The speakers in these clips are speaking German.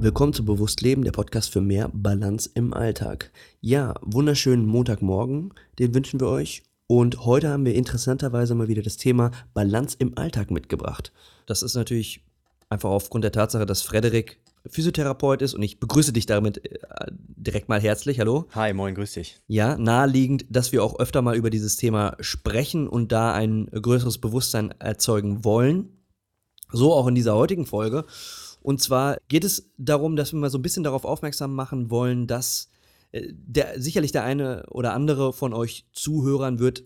Willkommen zu Bewusst Leben, der Podcast für mehr Balance im Alltag. Ja, wunderschönen Montagmorgen, den wünschen wir euch. Und heute haben wir interessanterweise mal wieder das Thema Balance im Alltag mitgebracht. Das ist natürlich einfach aufgrund der Tatsache, dass Frederik Physiotherapeut ist und ich begrüße dich damit äh, direkt mal herzlich. Hallo. Hi, moin, grüß dich. Ja, naheliegend, dass wir auch öfter mal über dieses Thema sprechen und da ein größeres Bewusstsein erzeugen wollen. So auch in dieser heutigen Folge. Und zwar geht es darum, dass wir mal so ein bisschen darauf aufmerksam machen wollen, dass äh, der, sicherlich der eine oder andere von euch Zuhörern wird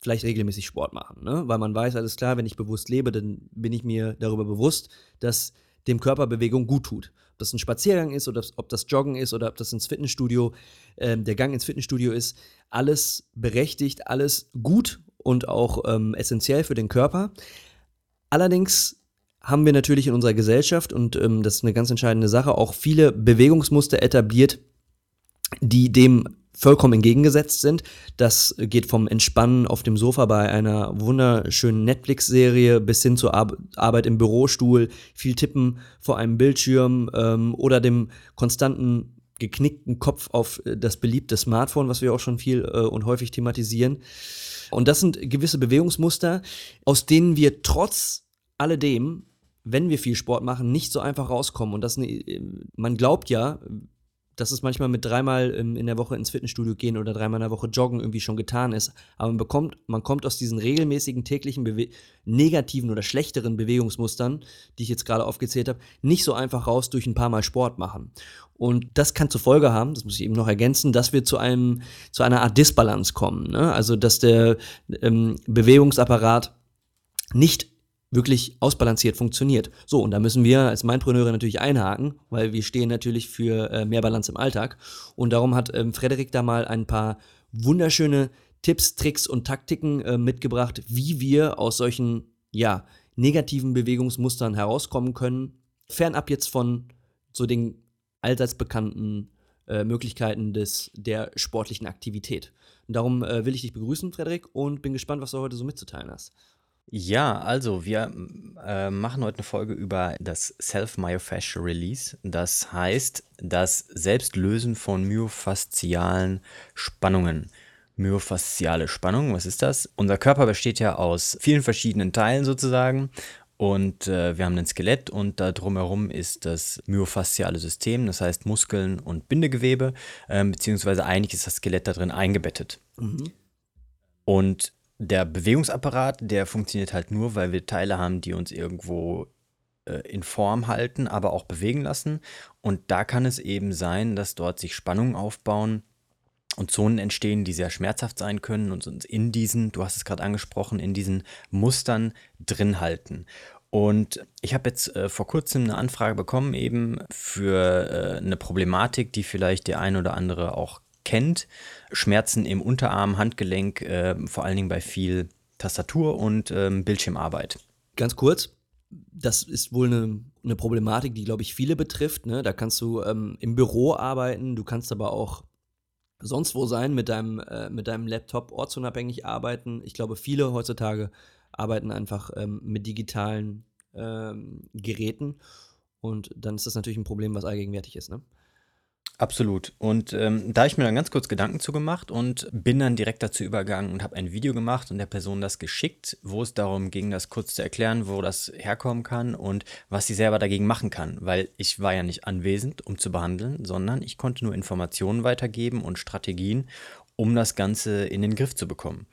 vielleicht regelmäßig Sport machen, ne? weil man weiß, alles klar, wenn ich bewusst lebe, dann bin ich mir darüber bewusst, dass dem Körper Bewegung gut tut. Ob das ein Spaziergang ist oder ob das Joggen ist oder ob das ins Fitnessstudio, äh, der Gang ins Fitnessstudio ist, alles berechtigt, alles gut und auch ähm, essentiell für den Körper. Allerdings haben wir natürlich in unserer Gesellschaft, und ähm, das ist eine ganz entscheidende Sache, auch viele Bewegungsmuster etabliert, die dem vollkommen entgegengesetzt sind. Das geht vom Entspannen auf dem Sofa bei einer wunderschönen Netflix-Serie bis hin zur Ar Arbeit im Bürostuhl, viel Tippen vor einem Bildschirm ähm, oder dem konstanten geknickten Kopf auf äh, das beliebte Smartphone, was wir auch schon viel äh, und häufig thematisieren. Und das sind gewisse Bewegungsmuster, aus denen wir trotz alledem wenn wir viel Sport machen, nicht so einfach rauskommen. Und das, äh, man glaubt ja, dass es manchmal mit dreimal in der Woche ins Fitnessstudio gehen oder dreimal in der Woche joggen irgendwie schon getan ist. Aber man bekommt, man kommt aus diesen regelmäßigen täglichen Bewe negativen oder schlechteren Bewegungsmustern, die ich jetzt gerade aufgezählt habe, nicht so einfach raus durch ein paar Mal Sport machen. Und das kann zur Folge haben, das muss ich eben noch ergänzen, dass wir zu einem, zu einer Art Disbalance kommen. Ne? Also, dass der ähm, Bewegungsapparat nicht wirklich ausbalanciert funktioniert. So, und da müssen wir als Mindpreneure natürlich einhaken, weil wir stehen natürlich für äh, mehr Balance im Alltag. Und darum hat ähm, Frederik da mal ein paar wunderschöne Tipps, Tricks und Taktiken äh, mitgebracht, wie wir aus solchen, ja, negativen Bewegungsmustern herauskommen können. Fernab jetzt von so den allseits bekannten äh, Möglichkeiten des, der sportlichen Aktivität. Und darum äh, will ich dich begrüßen, Frederik, und bin gespannt, was du heute so mitzuteilen hast. Ja, also wir äh, machen heute eine Folge über das Self-Myofascial Release. Das heißt, das Selbstlösen von myofaszialen Spannungen. Myofasziale Spannung, was ist das? Unser Körper besteht ja aus vielen verschiedenen Teilen sozusagen. Und äh, wir haben ein Skelett und da drumherum ist das myofasziale System, das heißt Muskeln und Bindegewebe, äh, beziehungsweise eigentlich ist das Skelett da drin eingebettet. Mhm. Und der Bewegungsapparat, der funktioniert halt nur, weil wir Teile haben, die uns irgendwo äh, in Form halten, aber auch bewegen lassen. Und da kann es eben sein, dass dort sich Spannungen aufbauen und Zonen entstehen, die sehr schmerzhaft sein können und uns in diesen, du hast es gerade angesprochen, in diesen Mustern drin halten. Und ich habe jetzt äh, vor kurzem eine Anfrage bekommen, eben für äh, eine Problematik, die vielleicht der ein oder andere auch kennt. Schmerzen im Unterarm, Handgelenk, äh, vor allen Dingen bei viel Tastatur und ähm, Bildschirmarbeit. Ganz kurz, das ist wohl eine, eine Problematik, die, glaube ich, viele betrifft. Ne? Da kannst du ähm, im Büro arbeiten, du kannst aber auch sonst wo sein mit deinem, äh, mit deinem Laptop ortsunabhängig arbeiten. Ich glaube, viele heutzutage arbeiten einfach ähm, mit digitalen ähm, Geräten und dann ist das natürlich ein Problem, was allgegenwärtig ist. Ne? Absolut. Und ähm, da habe ich mir dann ganz kurz Gedanken zu gemacht und bin dann direkt dazu übergegangen und habe ein Video gemacht und der Person das geschickt, wo es darum ging, das kurz zu erklären, wo das herkommen kann und was sie selber dagegen machen kann. Weil ich war ja nicht anwesend, um zu behandeln, sondern ich konnte nur Informationen weitergeben und Strategien, um das Ganze in den Griff zu bekommen.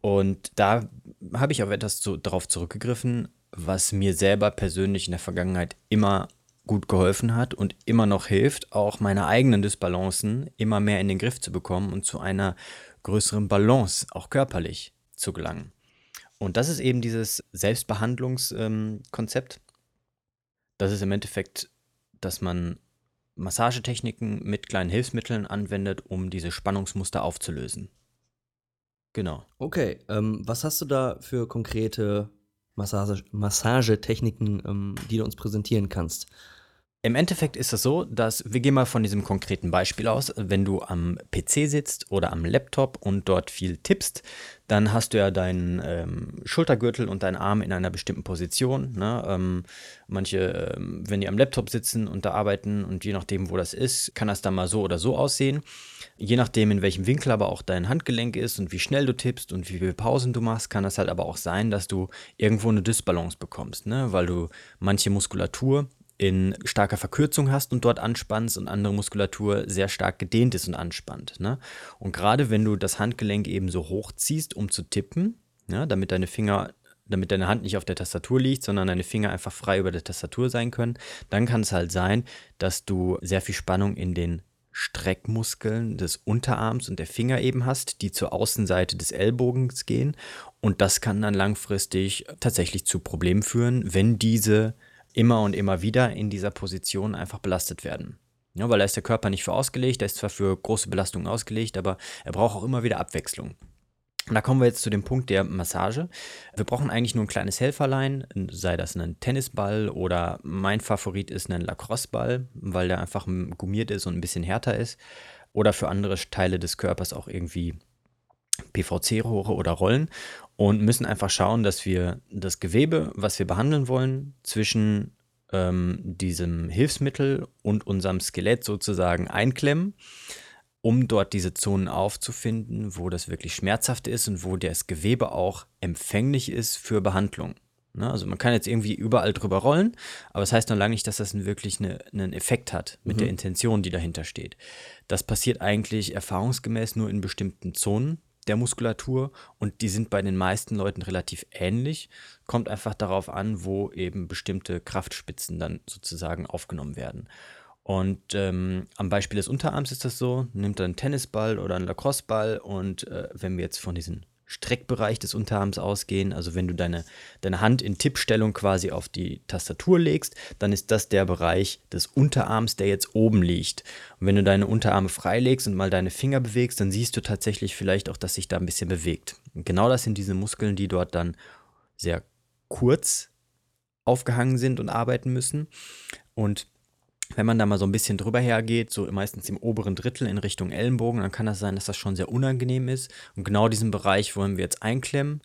Und da habe ich auf etwas zu, darauf zurückgegriffen, was mir selber persönlich in der Vergangenheit immer gut geholfen hat und immer noch hilft, auch meine eigenen Dysbalancen immer mehr in den Griff zu bekommen und zu einer größeren Balance, auch körperlich, zu gelangen. Und das ist eben dieses Selbstbehandlungskonzept. Ähm, das ist im Endeffekt, dass man Massagetechniken mit kleinen Hilfsmitteln anwendet, um diese Spannungsmuster aufzulösen. Genau. Okay, ähm, was hast du da für konkrete Massage Massagetechniken, ähm, die du uns präsentieren kannst? Im Endeffekt ist es so, dass wir gehen mal von diesem konkreten Beispiel aus. Wenn du am PC sitzt oder am Laptop und dort viel tippst, dann hast du ja deinen ähm, Schultergürtel und deinen Arm in einer bestimmten Position. Ne? Ähm, manche, ähm, wenn die am Laptop sitzen und da arbeiten und je nachdem, wo das ist, kann das dann mal so oder so aussehen. Je nachdem, in welchem Winkel aber auch dein Handgelenk ist und wie schnell du tippst und wie viele Pausen du machst, kann das halt aber auch sein, dass du irgendwo eine Dysbalance bekommst, ne? weil du manche Muskulatur in starker Verkürzung hast und dort anspannst und andere Muskulatur sehr stark gedehnt ist und anspannt. Ne? Und gerade wenn du das Handgelenk eben so hochziehst, um zu tippen, ja, damit deine Finger, damit deine Hand nicht auf der Tastatur liegt, sondern deine Finger einfach frei über der Tastatur sein können, dann kann es halt sein, dass du sehr viel Spannung in den Streckmuskeln des Unterarms und der Finger eben hast, die zur Außenseite des Ellbogens gehen. Und das kann dann langfristig tatsächlich zu Problemen führen, wenn diese immer und immer wieder in dieser Position einfach belastet werden. Ja, weil da ist der Körper nicht für ausgelegt, der ist zwar für große Belastungen ausgelegt, aber er braucht auch immer wieder Abwechslung. Und da kommen wir jetzt zu dem Punkt der Massage. Wir brauchen eigentlich nur ein kleines Helferlein, sei das ein Tennisball oder mein Favorit ist ein Lacrosseball, weil der einfach gummiert ist und ein bisschen härter ist. Oder für andere Teile des Körpers auch irgendwie PVC-Rohre oder Rollen und müssen einfach schauen, dass wir das Gewebe, was wir behandeln wollen, zwischen ähm, diesem Hilfsmittel und unserem Skelett sozusagen einklemmen, um dort diese Zonen aufzufinden, wo das wirklich schmerzhaft ist und wo das Gewebe auch empfänglich ist für Behandlung. Ne? Also man kann jetzt irgendwie überall drüber rollen, aber das heißt noch lange nicht, dass das wirklich eine, einen Effekt hat mit mhm. der Intention, die dahinter steht. Das passiert eigentlich erfahrungsgemäß nur in bestimmten Zonen der Muskulatur und die sind bei den meisten Leuten relativ ähnlich. Kommt einfach darauf an, wo eben bestimmte Kraftspitzen dann sozusagen aufgenommen werden. Und ähm, am Beispiel des Unterarms ist das so, nimmt dann einen Tennisball oder einen Lacrosseball und äh, wenn wir jetzt von diesen Streckbereich des Unterarms ausgehen. Also wenn du deine, deine Hand in Tippstellung quasi auf die Tastatur legst, dann ist das der Bereich des Unterarms, der jetzt oben liegt. Und wenn du deine Unterarme freilegst und mal deine Finger bewegst, dann siehst du tatsächlich vielleicht auch, dass sich da ein bisschen bewegt. Und genau das sind diese Muskeln, die dort dann sehr kurz aufgehangen sind und arbeiten müssen. Und wenn man da mal so ein bisschen drüber hergeht, so meistens im oberen Drittel in Richtung Ellenbogen, dann kann das sein, dass das schon sehr unangenehm ist. Und genau diesen Bereich wollen wir jetzt einklemmen.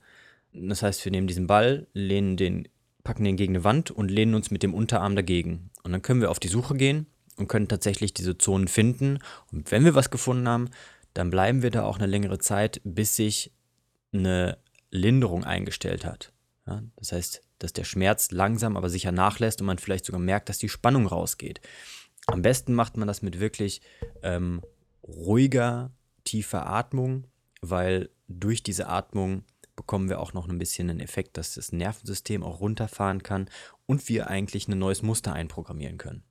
Das heißt, wir nehmen diesen Ball, lehnen den, packen den gegen eine Wand und lehnen uns mit dem Unterarm dagegen. Und dann können wir auf die Suche gehen und können tatsächlich diese Zonen finden. Und wenn wir was gefunden haben, dann bleiben wir da auch eine längere Zeit, bis sich eine Linderung eingestellt hat. Ja, das heißt, dass der Schmerz langsam aber sicher nachlässt und man vielleicht sogar merkt, dass die Spannung rausgeht. Am besten macht man das mit wirklich ähm, ruhiger, tiefer Atmung, weil durch diese Atmung bekommen wir auch noch ein bisschen einen Effekt, dass das Nervensystem auch runterfahren kann und wir eigentlich ein neues Muster einprogrammieren können.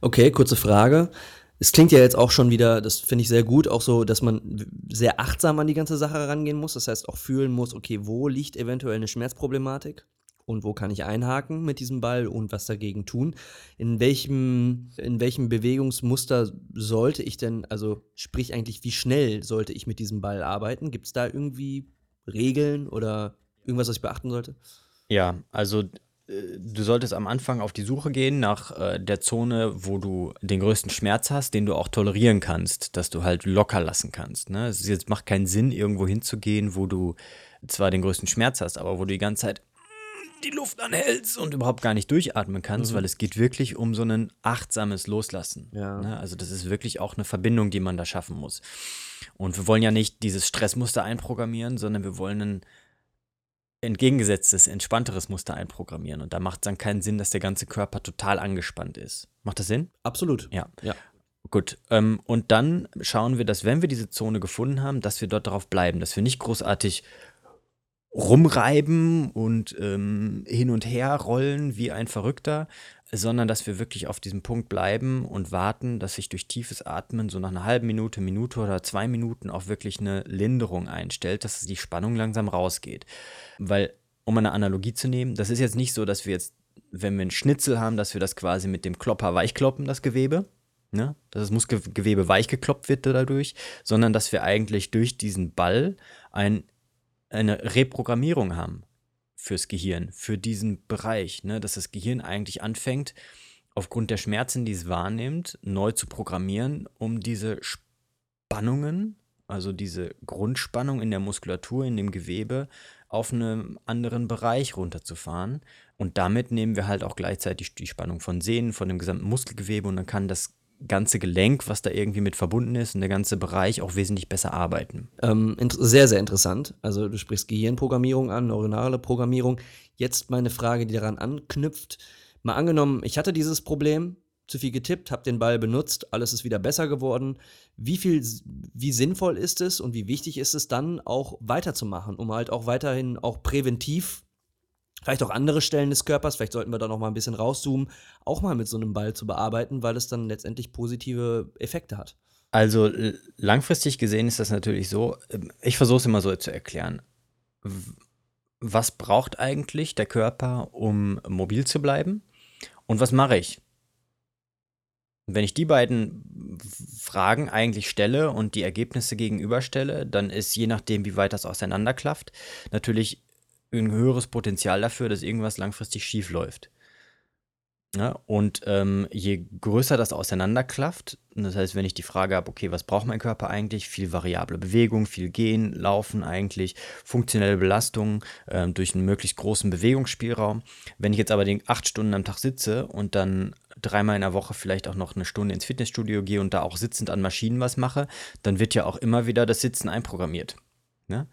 Okay, kurze Frage. Es klingt ja jetzt auch schon wieder, das finde ich sehr gut, auch so, dass man sehr achtsam an die ganze Sache herangehen muss. Das heißt auch fühlen muss, okay, wo liegt eventuell eine Schmerzproblematik? Und wo kann ich einhaken mit diesem Ball und was dagegen tun. In welchem, in welchem Bewegungsmuster sollte ich denn, also sprich eigentlich, wie schnell sollte ich mit diesem Ball arbeiten? Gibt es da irgendwie Regeln oder irgendwas, was ich beachten sollte? Ja, also äh, du solltest am Anfang auf die Suche gehen nach äh, der Zone, wo du den größten Schmerz hast, den du auch tolerieren kannst, dass du halt locker lassen kannst. Ne? Es jetzt macht keinen Sinn, irgendwo hinzugehen, wo du zwar den größten Schmerz hast, aber wo du die ganze Zeit die Luft anhältst und überhaupt gar nicht durchatmen kannst, mhm. weil es geht wirklich um so ein achtsames Loslassen. Ja. Ne? Also das ist wirklich auch eine Verbindung, die man da schaffen muss. Und wir wollen ja nicht dieses Stressmuster einprogrammieren, sondern wir wollen ein entgegengesetztes, entspannteres Muster einprogrammieren. Und da macht es dann keinen Sinn, dass der ganze Körper total angespannt ist. Macht das Sinn? Absolut. Ja. ja. Gut, ähm, und dann schauen wir, dass wenn wir diese Zone gefunden haben, dass wir dort darauf bleiben, dass wir nicht großartig rumreiben und ähm, hin und her rollen wie ein Verrückter, sondern dass wir wirklich auf diesem Punkt bleiben und warten, dass sich durch tiefes Atmen so nach einer halben Minute, Minute oder zwei Minuten auch wirklich eine Linderung einstellt, dass die Spannung langsam rausgeht. Weil, um eine Analogie zu nehmen, das ist jetzt nicht so, dass wir jetzt, wenn wir einen Schnitzel haben, dass wir das quasi mit dem Klopper weichkloppen, das Gewebe, ne? dass das Muskelgewebe weich gekloppt wird dadurch, sondern dass wir eigentlich durch diesen Ball ein, eine Reprogrammierung haben fürs Gehirn, für diesen Bereich, ne? dass das Gehirn eigentlich anfängt, aufgrund der Schmerzen, die es wahrnimmt, neu zu programmieren, um diese Spannungen, also diese Grundspannung in der Muskulatur, in dem Gewebe, auf einem anderen Bereich runterzufahren. Und damit nehmen wir halt auch gleichzeitig die Spannung von Sehnen, von dem gesamten Muskelgewebe und dann kann das ganze Gelenk, was da irgendwie mit verbunden ist und der ganze Bereich auch wesentlich besser arbeiten. Ähm, sehr, sehr interessant. Also du sprichst Gehirnprogrammierung an, neuronale Programmierung. Jetzt meine Frage, die daran anknüpft. Mal angenommen, ich hatte dieses Problem, zu viel getippt, habe den Ball benutzt, alles ist wieder besser geworden. Wie viel, wie sinnvoll ist es und wie wichtig ist es dann auch weiterzumachen, um halt auch weiterhin auch präventiv vielleicht auch andere Stellen des Körpers, vielleicht sollten wir da noch mal ein bisschen rauszoomen, auch mal mit so einem Ball zu bearbeiten, weil es dann letztendlich positive Effekte hat. Also langfristig gesehen ist das natürlich so, ähm, ich versuche es immer so zu erklären. Was braucht eigentlich der Körper, um mobil zu bleiben? Und was mache ich? Wenn ich die beiden Fragen eigentlich stelle und die Ergebnisse gegenüberstelle, dann ist je nachdem, wie weit das auseinanderklafft, natürlich ein höheres Potenzial dafür, dass irgendwas langfristig schief läuft. Ja, und ähm, je größer das auseinanderklafft, das heißt, wenn ich die Frage habe, okay, was braucht mein Körper eigentlich? Viel variable Bewegung, viel Gehen, Laufen eigentlich, funktionelle Belastung ähm, durch einen möglichst großen Bewegungsspielraum. Wenn ich jetzt aber den acht Stunden am Tag sitze und dann dreimal in der Woche vielleicht auch noch eine Stunde ins Fitnessstudio gehe und da auch sitzend an Maschinen was mache, dann wird ja auch immer wieder das Sitzen einprogrammiert. Ne?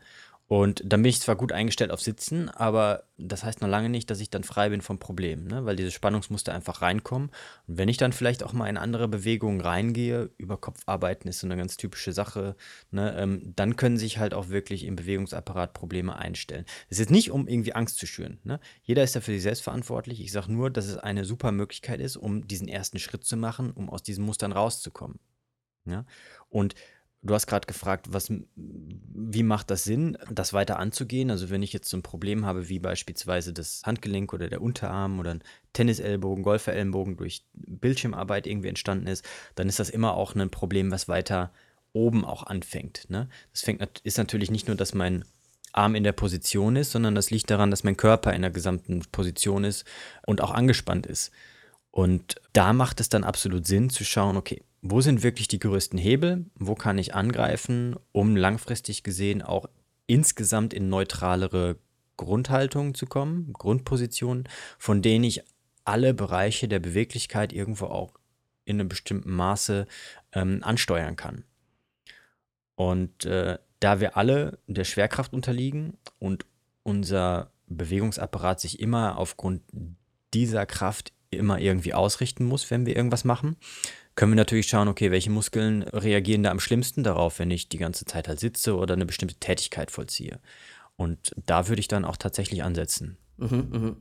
Und dann bin ich zwar gut eingestellt auf Sitzen, aber das heißt noch lange nicht, dass ich dann frei bin vom Problem, ne? weil diese Spannungsmuster einfach reinkommen. Und wenn ich dann vielleicht auch mal in andere Bewegungen reingehe, über Kopf arbeiten ist so eine ganz typische Sache, ne? ähm, dann können sich halt auch wirklich im Bewegungsapparat Probleme einstellen. Das ist nicht, um irgendwie Angst zu schüren. Ne? Jeder ist dafür sich selbst verantwortlich. Ich sage nur, dass es eine super Möglichkeit ist, um diesen ersten Schritt zu machen, um aus diesen Mustern rauszukommen. Ja? Und Du hast gerade gefragt, was, wie macht das Sinn, das weiter anzugehen? Also wenn ich jetzt so ein Problem habe, wie beispielsweise das Handgelenk oder der Unterarm oder ein Tennisellbogen, Golferellenbogen durch Bildschirmarbeit irgendwie entstanden ist, dann ist das immer auch ein Problem, was weiter oben auch anfängt. Ne? Das fängt, ist natürlich nicht nur, dass mein Arm in der Position ist, sondern das liegt daran, dass mein Körper in der gesamten Position ist und auch angespannt ist. Und da macht es dann absolut Sinn zu schauen, okay, wo sind wirklich die größten Hebel? Wo kann ich angreifen, um langfristig gesehen auch insgesamt in neutralere Grundhaltungen zu kommen, Grundpositionen, von denen ich alle Bereiche der Beweglichkeit irgendwo auch in einem bestimmten Maße ähm, ansteuern kann. Und äh, da wir alle der Schwerkraft unterliegen und unser Bewegungsapparat sich immer aufgrund dieser Kraft immer irgendwie ausrichten muss, wenn wir irgendwas machen, können wir natürlich schauen, okay, welche Muskeln reagieren da am schlimmsten darauf, wenn ich die ganze Zeit halt sitze oder eine bestimmte Tätigkeit vollziehe. Und da würde ich dann auch tatsächlich ansetzen. Mhm, mh.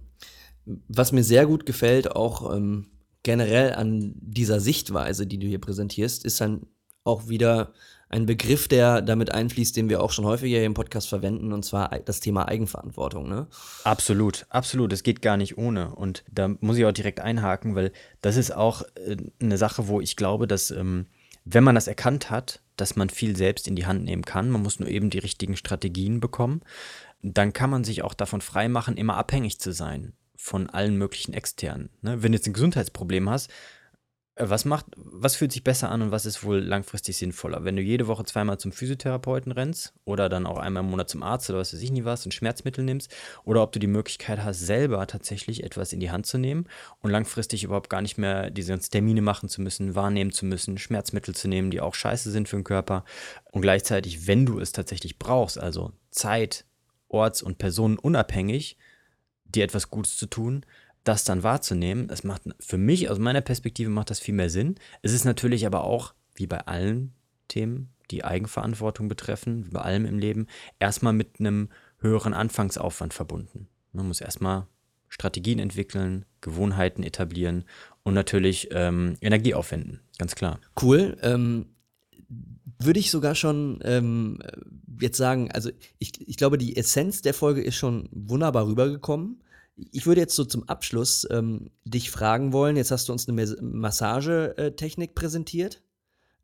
Was mir sehr gut gefällt, auch ähm, generell an dieser Sichtweise, die du hier präsentierst, ist dann auch wieder ein Begriff, der damit einfließt, den wir auch schon häufiger hier im Podcast verwenden, und zwar das Thema Eigenverantwortung. Ne? Absolut, absolut. Es geht gar nicht ohne. Und da muss ich auch direkt einhaken, weil das ist auch äh, eine Sache, wo ich glaube, dass ähm, wenn man das erkannt hat, dass man viel selbst in die Hand nehmen kann, man muss nur eben die richtigen Strategien bekommen, dann kann man sich auch davon freimachen, immer abhängig zu sein von allen möglichen externen. Ne? Wenn du jetzt ein Gesundheitsproblem hast, was macht, was fühlt sich besser an und was ist wohl langfristig sinnvoller? Wenn du jede Woche zweimal zum Physiotherapeuten rennst oder dann auch einmal im Monat zum Arzt oder was weiß ich nie was und Schmerzmittel nimmst oder ob du die Möglichkeit hast, selber tatsächlich etwas in die Hand zu nehmen und langfristig überhaupt gar nicht mehr diese ganzen Termine machen zu müssen, wahrnehmen zu müssen, Schmerzmittel zu nehmen, die auch scheiße sind für den Körper und gleichzeitig, wenn du es tatsächlich brauchst, also Zeit, orts- und personenunabhängig, dir etwas Gutes zu tun, das dann wahrzunehmen, das macht für mich aus meiner Perspektive macht das viel mehr Sinn. Es ist natürlich aber auch, wie bei allen Themen, die Eigenverantwortung betreffen, wie bei allem im Leben, erstmal mit einem höheren Anfangsaufwand verbunden. Man muss erstmal Strategien entwickeln, Gewohnheiten etablieren und natürlich ähm, Energie aufwenden, ganz klar. Cool. Ähm, würde ich sogar schon ähm, jetzt sagen, also ich, ich glaube, die Essenz der Folge ist schon wunderbar rübergekommen Ich würde jetzt so zum Abschluss ähm, dich fragen wollen, jetzt hast du uns eine Massagetechnik präsentiert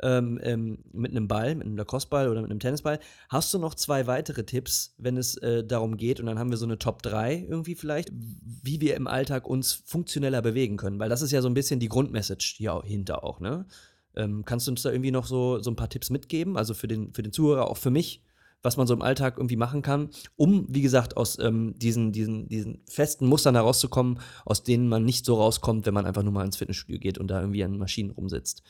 ähm, ähm, mit einem Ball, mit einem Lacrosse-Ball oder mit einem Tennisball. Hast du noch zwei weitere Tipps, wenn es äh, darum geht? Und dann haben wir so eine Top 3 irgendwie vielleicht, wie wir im Alltag uns funktioneller bewegen können. Weil das ist ja so ein bisschen die Grundmessage hier hinter auch, ne? Ähm, kannst du uns da irgendwie noch so, so ein paar Tipps mitgeben? Also für den, für den Zuhörer, auch für mich, was man so im Alltag irgendwie machen kann, um, wie gesagt, aus ähm, diesen, diesen, diesen festen Mustern herauszukommen, aus denen man nicht so rauskommt, wenn man einfach nur mal ins Fitnessstudio geht und da irgendwie an Maschinen rumsitzt.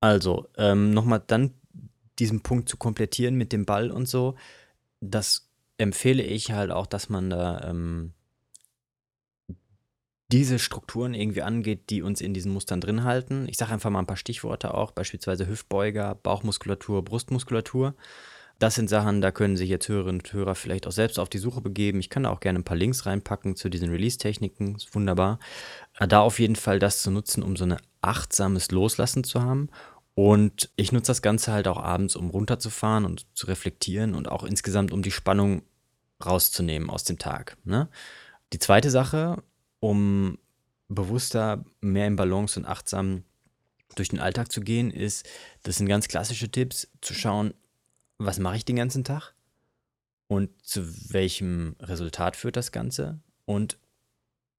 Also, ähm, nochmal dann diesen Punkt zu komplettieren mit dem Ball und so, das empfehle ich halt auch, dass man da ähm, diese Strukturen irgendwie angeht, die uns in diesen Mustern drin halten. Ich sage einfach mal ein paar Stichworte auch, beispielsweise Hüftbeuger, Bauchmuskulatur, Brustmuskulatur. Das sind Sachen, da können sich jetzt Hörerinnen und Hörer vielleicht auch selbst auf die Suche begeben. Ich kann da auch gerne ein paar Links reinpacken zu diesen Release-Techniken, ist wunderbar. Äh, da auf jeden Fall das zu nutzen, um so ein achtsames Loslassen zu haben und ich nutze das Ganze halt auch abends, um runterzufahren und zu reflektieren und auch insgesamt, um die Spannung rauszunehmen aus dem Tag. Ne? Die zweite Sache, um bewusster, mehr im Balance und achtsam durch den Alltag zu gehen, ist, das sind ganz klassische Tipps, zu schauen, was mache ich den ganzen Tag und zu welchem Resultat führt das Ganze und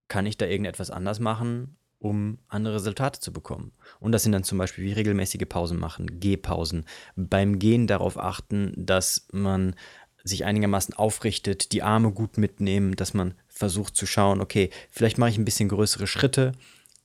kann ich da irgendetwas anders machen um andere Resultate zu bekommen. Und das sind dann zum Beispiel wie regelmäßige Pausen machen, Gehpausen. Beim Gehen darauf achten, dass man sich einigermaßen aufrichtet, die Arme gut mitnehmen, dass man versucht zu schauen, okay, vielleicht mache ich ein bisschen größere Schritte,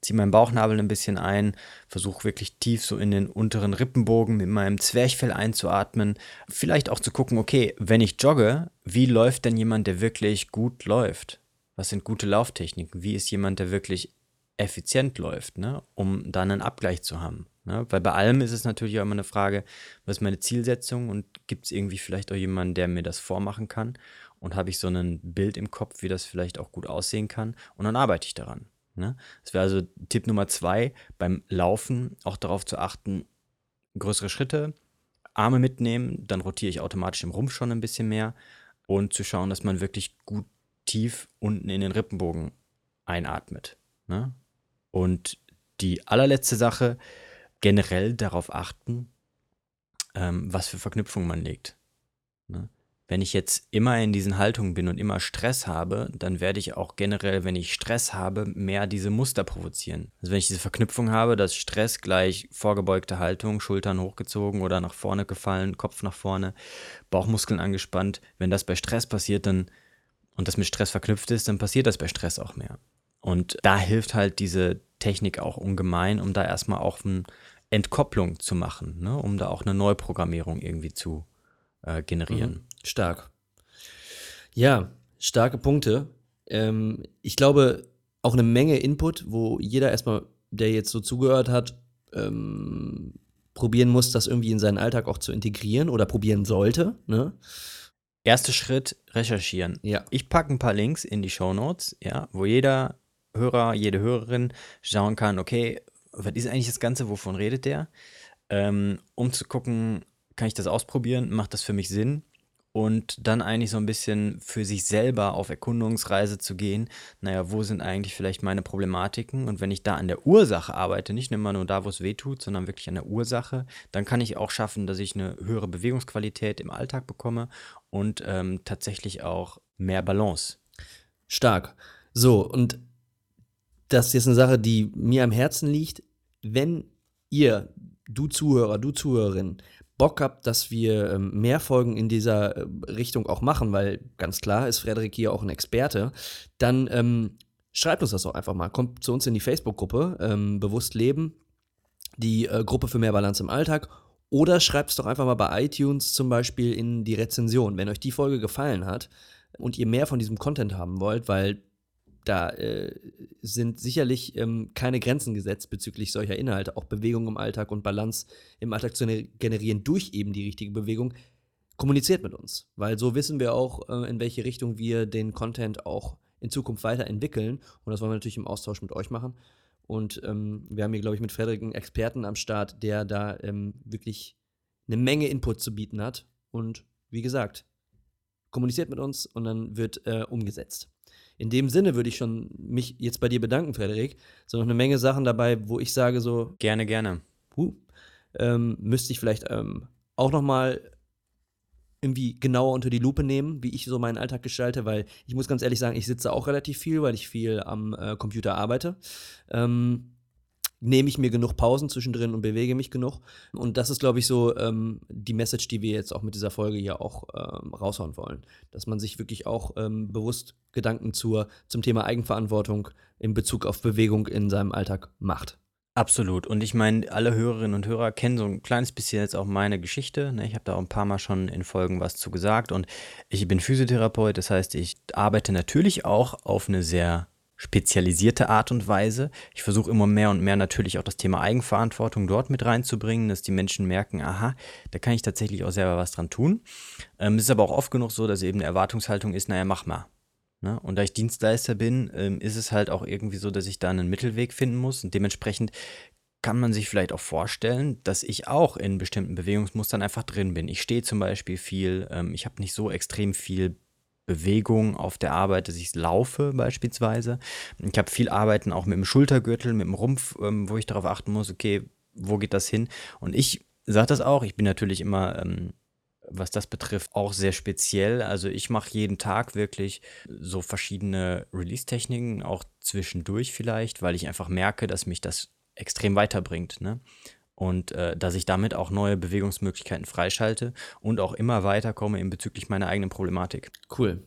ziehe meinen Bauchnabel ein bisschen ein, versuche wirklich tief so in den unteren Rippenbogen mit meinem Zwerchfell einzuatmen. Vielleicht auch zu gucken, okay, wenn ich jogge, wie läuft denn jemand, der wirklich gut läuft? Was sind gute Lauftechniken? Wie ist jemand, der wirklich effizient läuft, ne? um dann einen Abgleich zu haben. Ne? Weil bei allem ist es natürlich auch immer eine Frage, was ist meine Zielsetzung und gibt es irgendwie vielleicht auch jemanden, der mir das vormachen kann und habe ich so ein Bild im Kopf, wie das vielleicht auch gut aussehen kann und dann arbeite ich daran. Ne? Das wäre also Tipp Nummer zwei, beim Laufen auch darauf zu achten, größere Schritte, Arme mitnehmen, dann rotiere ich automatisch im Rumpf schon ein bisschen mehr und zu schauen, dass man wirklich gut tief unten in den Rippenbogen einatmet. Ne? Und die allerletzte Sache, generell darauf achten, ähm, was für Verknüpfungen man legt. Ne? Wenn ich jetzt immer in diesen Haltungen bin und immer Stress habe, dann werde ich auch generell, wenn ich Stress habe, mehr diese Muster provozieren. Also wenn ich diese Verknüpfung habe, dass Stress gleich vorgebeugte Haltung, Schultern hochgezogen oder nach vorne gefallen, Kopf nach vorne, Bauchmuskeln angespannt, wenn das bei Stress passiert, dann und das mit Stress verknüpft ist, dann passiert das bei Stress auch mehr. Und da hilft halt diese Technik auch ungemein, um da erstmal auch eine Entkopplung zu machen, ne? um da auch eine Neuprogrammierung irgendwie zu äh, generieren. Mhm. Stark. Ja, starke Punkte. Ähm, ich glaube, auch eine Menge Input, wo jeder erstmal, der jetzt so zugehört hat, ähm, probieren muss, das irgendwie in seinen Alltag auch zu integrieren oder probieren sollte. Ne? Erster Schritt, recherchieren. Ja. Ich packe ein paar Links in die Show Notes, ja, wo jeder Hörer, jede Hörerin schauen kann, okay, was ist eigentlich das Ganze, wovon redet der? Ähm, um zu gucken, kann ich das ausprobieren, macht das für mich Sinn? Und dann eigentlich so ein bisschen für sich selber auf Erkundungsreise zu gehen, naja, wo sind eigentlich vielleicht meine Problematiken? Und wenn ich da an der Ursache arbeite, nicht immer nur da, wo es weh tut, sondern wirklich an der Ursache, dann kann ich auch schaffen, dass ich eine höhere Bewegungsqualität im Alltag bekomme und ähm, tatsächlich auch mehr Balance. Stark. So, und das ist jetzt eine Sache, die mir am Herzen liegt. Wenn ihr, du Zuhörer, du Zuhörerin, Bock habt, dass wir ähm, mehr Folgen in dieser äh, Richtung auch machen, weil ganz klar ist Frederik hier auch ein Experte, dann ähm, schreibt uns das auch einfach mal. Kommt zu uns in die Facebook-Gruppe ähm, Bewusst Leben, die äh, Gruppe für mehr Balance im Alltag. Oder schreibt es doch einfach mal bei iTunes zum Beispiel in die Rezension, wenn euch die Folge gefallen hat und ihr mehr von diesem Content haben wollt, weil da äh, sind sicherlich ähm, keine Grenzen gesetzt bezüglich solcher Inhalte. Auch Bewegung im Alltag und Balance im Alltag zu generieren durch eben die richtige Bewegung. Kommuniziert mit uns, weil so wissen wir auch, äh, in welche Richtung wir den Content auch in Zukunft weiterentwickeln. Und das wollen wir natürlich im Austausch mit euch machen. Und ähm, wir haben hier, glaube ich, mit Frederik einen Experten am Start, der da ähm, wirklich eine Menge Input zu bieten hat. Und wie gesagt, kommuniziert mit uns und dann wird äh, umgesetzt. In dem Sinne würde ich schon mich jetzt bei dir bedanken, Frederik. Es sind noch eine Menge Sachen dabei, wo ich sage so, Gerne, gerne. huh, ähm, müsste ich vielleicht ähm, auch noch mal irgendwie genauer unter die Lupe nehmen, wie ich so meinen Alltag gestalte, weil ich muss ganz ehrlich sagen, ich sitze auch relativ viel, weil ich viel am äh, Computer arbeite. Ähm, nehme ich mir genug Pausen zwischendrin und bewege mich genug. Und das ist, glaube ich, so ähm, die Message, die wir jetzt auch mit dieser Folge hier auch ähm, raushauen wollen. Dass man sich wirklich auch ähm, bewusst Gedanken zur, zum Thema Eigenverantwortung in Bezug auf Bewegung in seinem Alltag macht. Absolut. Und ich meine, alle Hörerinnen und Hörer kennen so ein kleines bisschen jetzt auch meine Geschichte. Ne? Ich habe da auch ein paar Mal schon in Folgen was zu gesagt. Und ich bin Physiotherapeut, das heißt, ich arbeite natürlich auch auf eine sehr spezialisierte Art und Weise. Ich versuche immer mehr und mehr natürlich auch das Thema Eigenverantwortung dort mit reinzubringen, dass die Menschen merken, aha, da kann ich tatsächlich auch selber was dran tun. Ähm, es ist aber auch oft genug so, dass eben eine Erwartungshaltung ist, naja, mach mal. Ne? Und da ich Dienstleister bin, ähm, ist es halt auch irgendwie so, dass ich da einen Mittelweg finden muss. Und dementsprechend kann man sich vielleicht auch vorstellen, dass ich auch in bestimmten Bewegungsmustern einfach drin bin. Ich stehe zum Beispiel viel, ähm, ich habe nicht so extrem viel Bewegung auf der Arbeit, dass ich laufe beispielsweise. Ich habe viel Arbeiten auch mit dem Schultergürtel, mit dem Rumpf, ähm, wo ich darauf achten muss, okay, wo geht das hin? Und ich sage das auch, ich bin natürlich immer ähm, was das betrifft, auch sehr speziell. Also ich mache jeden Tag wirklich so verschiedene Release-Techniken, auch zwischendurch vielleicht, weil ich einfach merke, dass mich das extrem weiterbringt. Ne? Und äh, dass ich damit auch neue Bewegungsmöglichkeiten freischalte und auch immer weiterkomme in bezüglich meiner eigenen Problematik. Cool.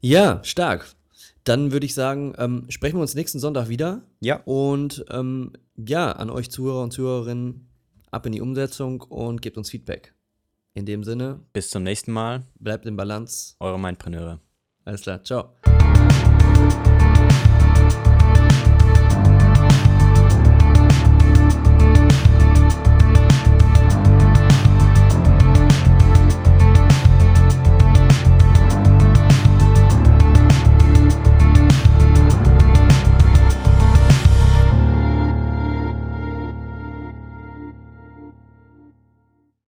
Ja, stark. Dann würde ich sagen, ähm, sprechen wir uns nächsten Sonntag wieder. Ja. Und ähm, ja, an euch Zuhörer und Zuhörerinnen, ab in die Umsetzung und gebt uns Feedback. In dem Sinne, Bis zum nächsten Mal, bleibt in Balance. eure Mindpreneure. Alles klar, ciao.